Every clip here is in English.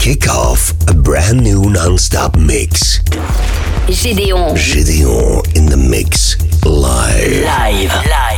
kick off a brand new non-stop mix. Gédéon. Gideon in the mix live. Live. Live.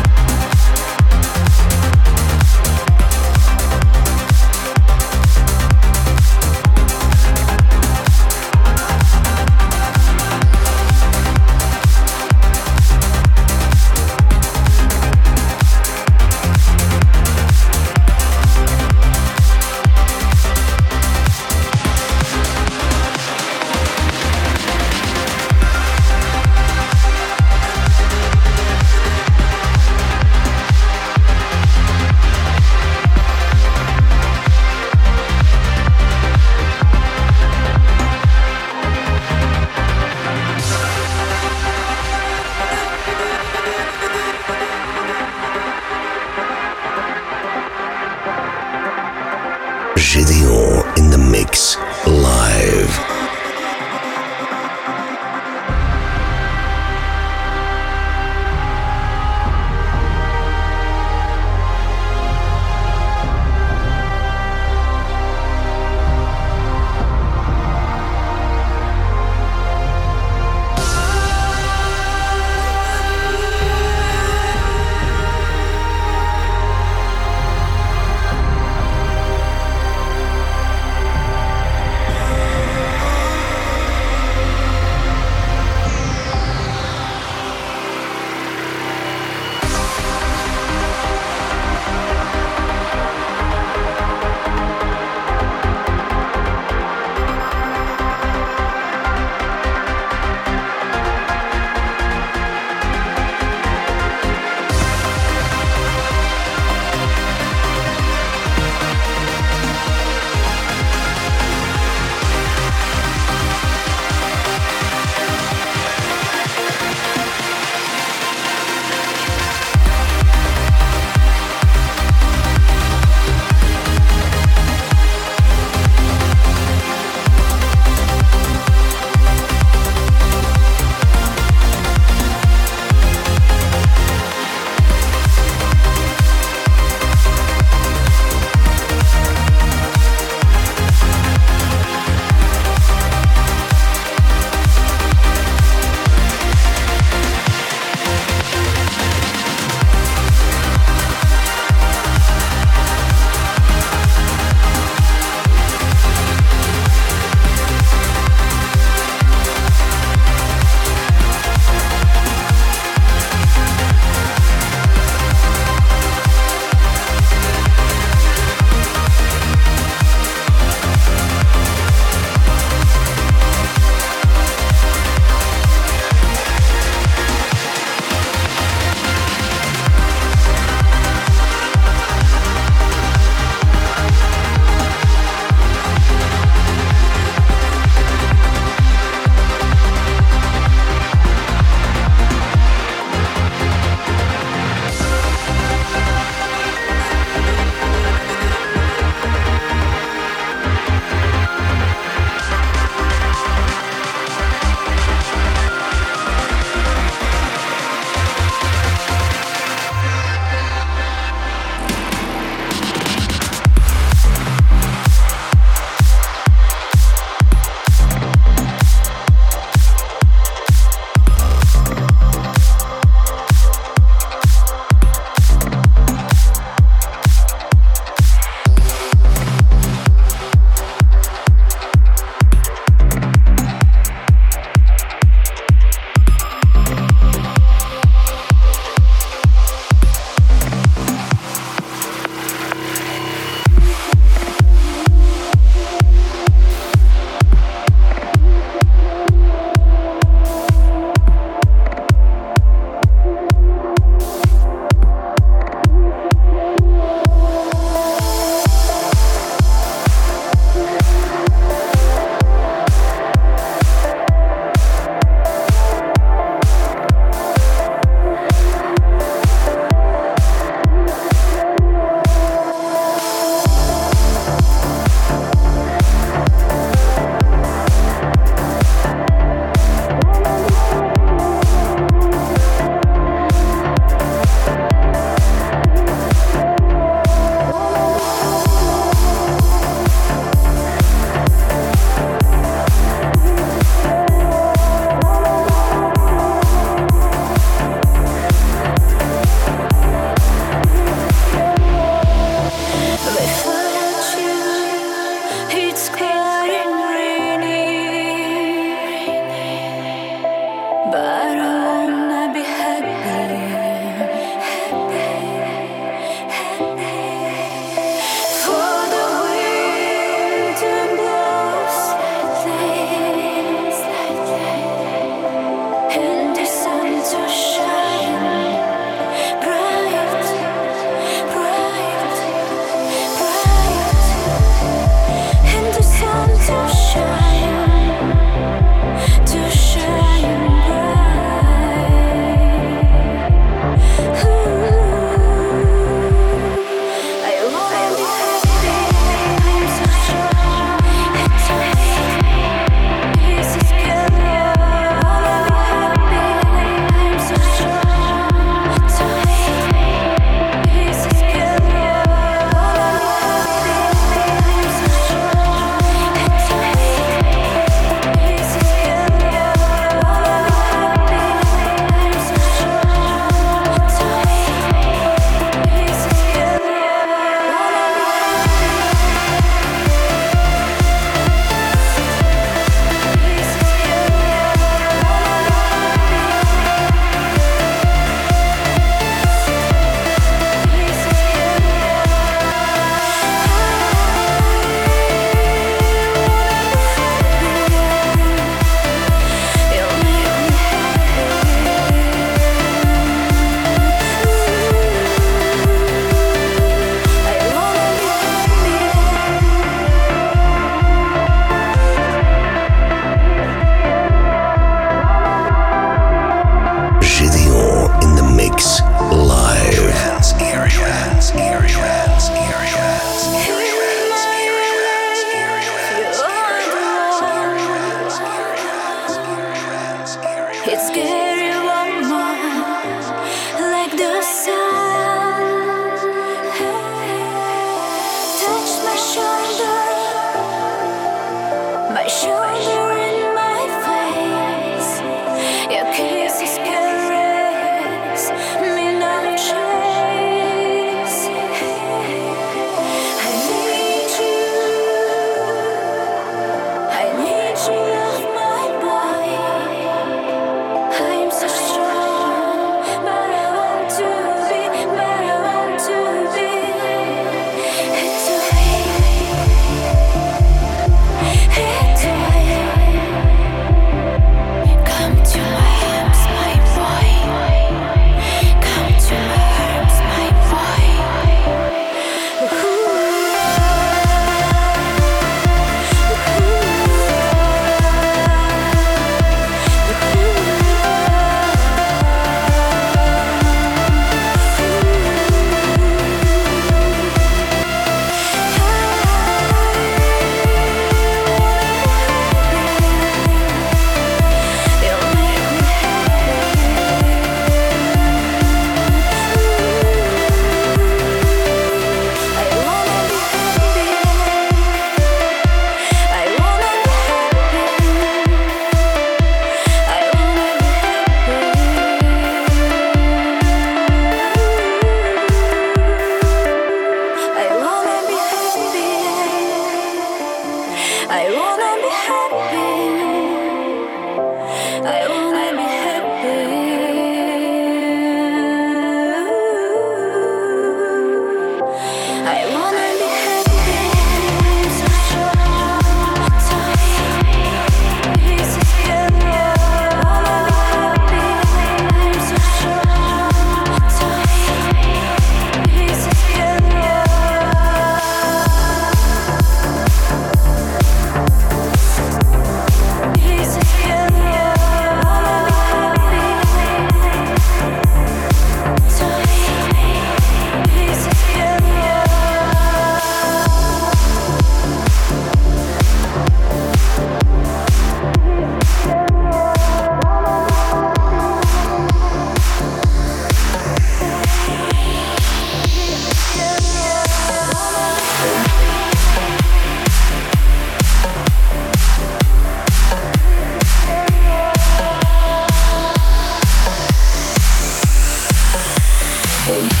Thank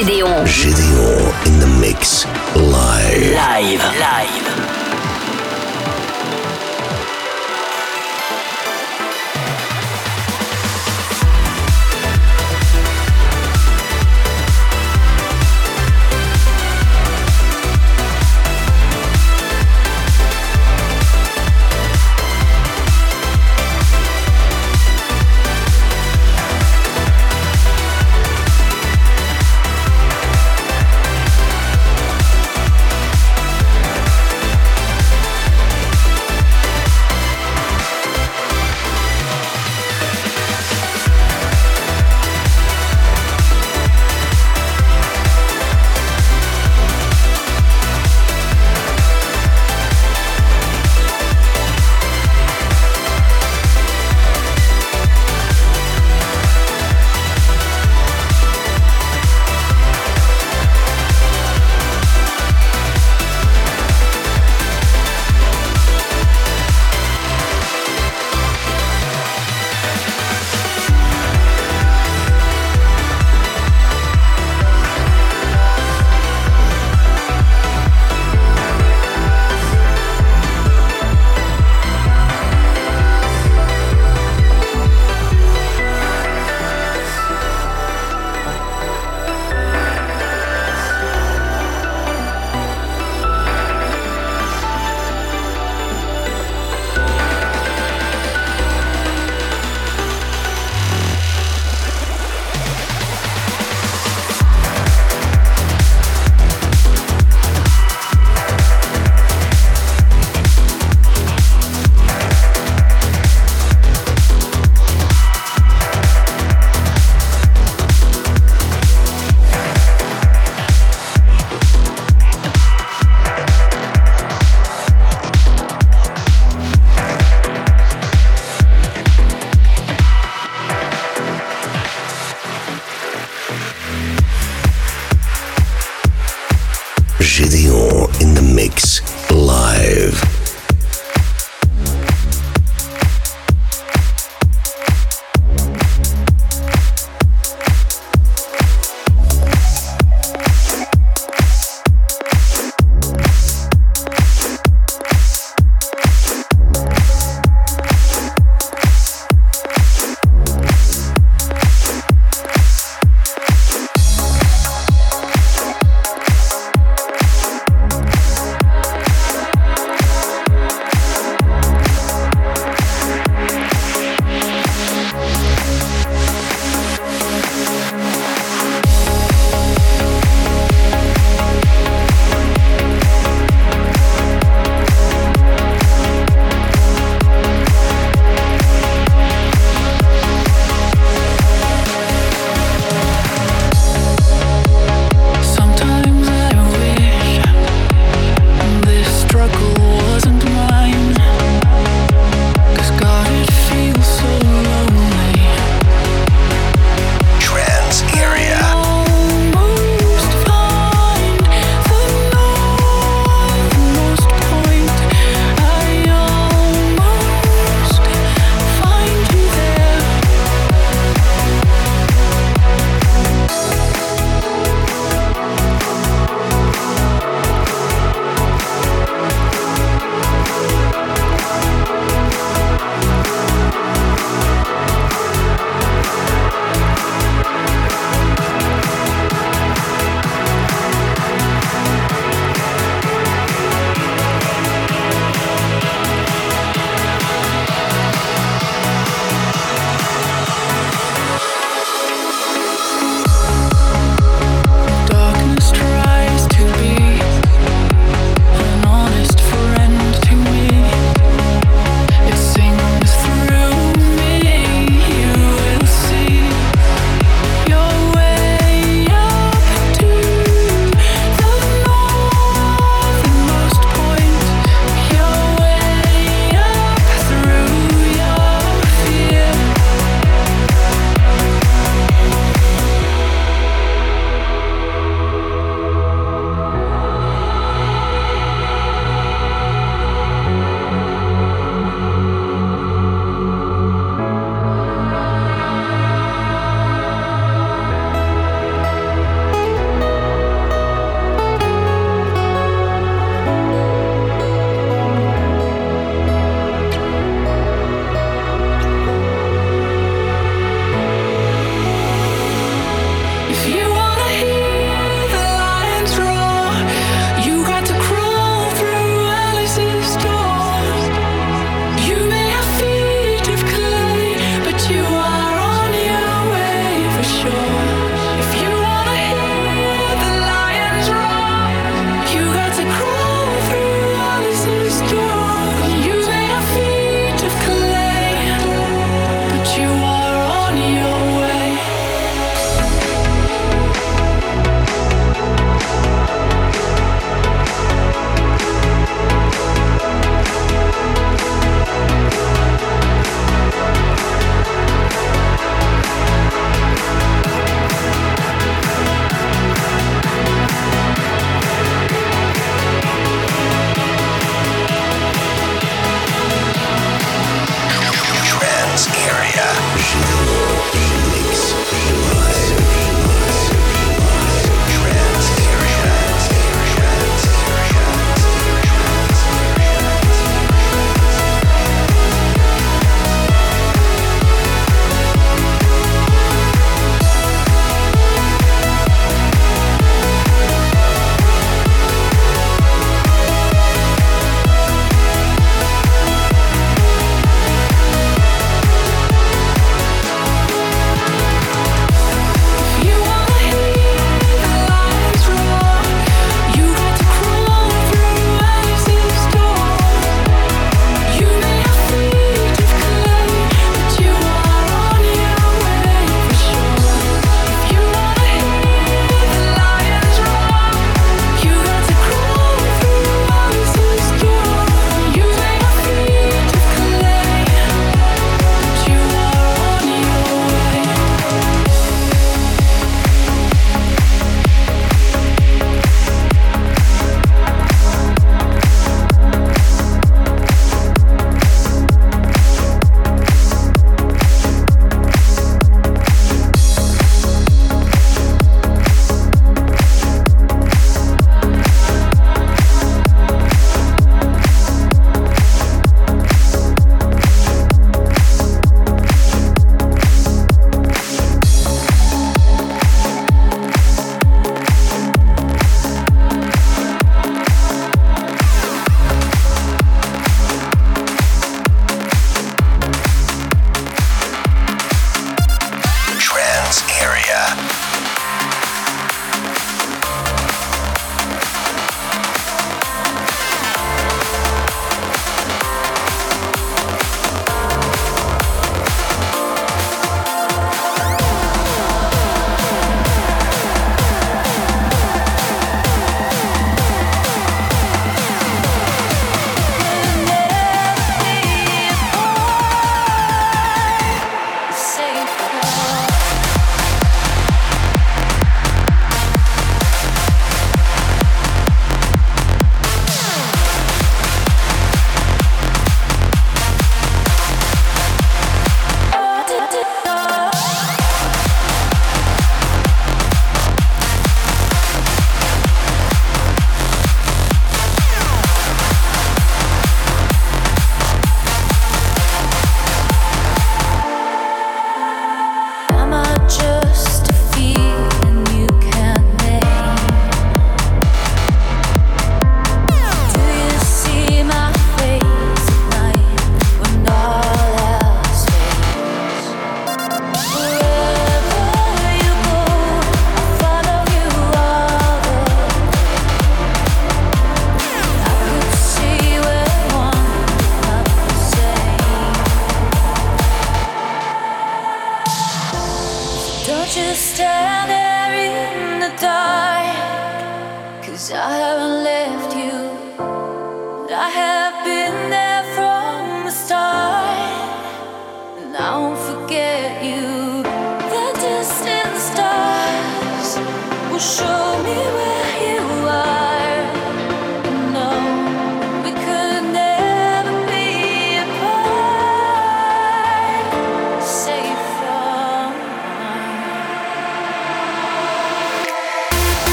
Gédéon. Gédéon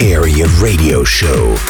Area Radio Show.